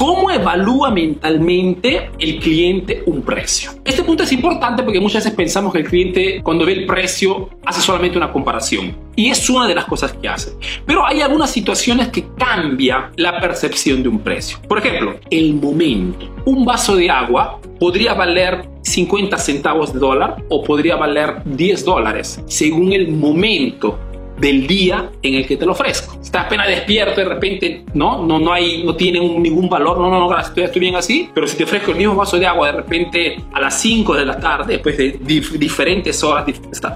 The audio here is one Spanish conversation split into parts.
¿Cómo evalúa mentalmente el cliente un precio? Este punto es importante porque muchas veces pensamos que el cliente cuando ve el precio hace solamente una comparación. Y es una de las cosas que hace. Pero hay algunas situaciones que cambia la percepción de un precio. Por ejemplo, el momento. Un vaso de agua podría valer 50 centavos de dólar o podría valer 10 dólares según el momento del día en el que te lo ofrezco. Estás apenas despierto de repente, no, no, no hay, no tiene ningún valor, no, no, no, gracias, estoy, bien así, pero si te ofrezco el mismo vaso de agua de repente a las 5 de la tarde, después de diferentes horas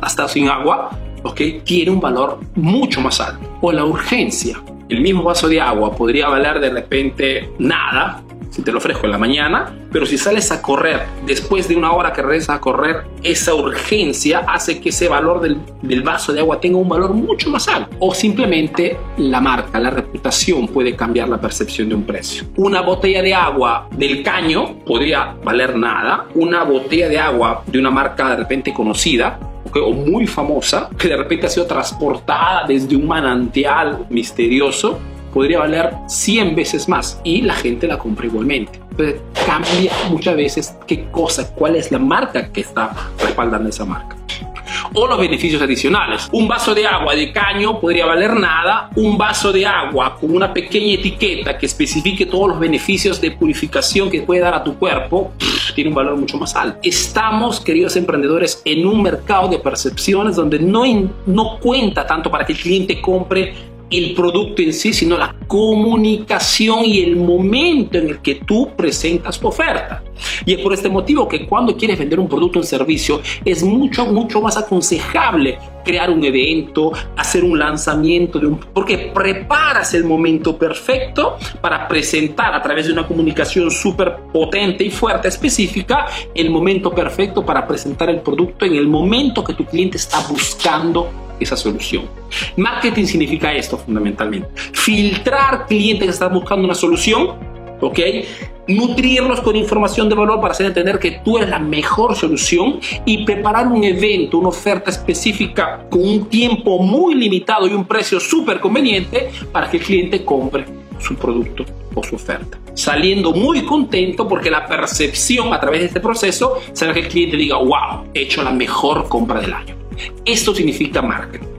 hasta sin agua, ok, tiene un valor mucho más alto. O la urgencia. El mismo vaso de agua podría valer de repente nada, si te lo ofrezco en la mañana, pero si sales a correr después de una hora que regresas a correr, esa urgencia hace que ese valor del, del, vaso de agua tenga un valor mucho más alto. O simplemente la marca, la reputación puede cambiar la percepción de un precio. Una botella de agua del caño podría valer nada. Una botella de agua de una marca de repente conocida o muy famosa, que de repente ha sido transportada desde un manantial misterioso, podría valer 100 veces más y la gente la compra igualmente. Entonces cambia muchas veces qué cosa, cuál es la marca que está respaldando esa marca o los beneficios adicionales. Un vaso de agua de caño podría valer nada, un vaso de agua con una pequeña etiqueta que especifique todos los beneficios de purificación que puede dar a tu cuerpo, tiene un valor mucho más alto. Estamos, queridos emprendedores, en un mercado de percepciones donde no, no cuenta tanto para que el cliente compre el producto en sí, sino la comunicación y el momento en el que tú presentas tu oferta. Y es por este motivo que cuando quieres vender un producto o un servicio es mucho, mucho más aconsejable crear un evento, hacer un lanzamiento de un... porque preparas el momento perfecto para presentar a través de una comunicación súper potente y fuerte, específica, el momento perfecto para presentar el producto en el momento que tu cliente está buscando esa solución. Marketing significa esto fundamentalmente. Filtrar clientes que están buscando una solución, ¿ok? Nutrirlos con información de valor para hacer entender que tú eres la mejor solución y preparar un evento, una oferta específica con un tiempo muy limitado y un precio súper conveniente para que el cliente compre su producto o su oferta. Saliendo muy contento porque la percepción a través de este proceso será que el cliente diga, wow, he hecho la mejor compra del año. Esto significa marketing.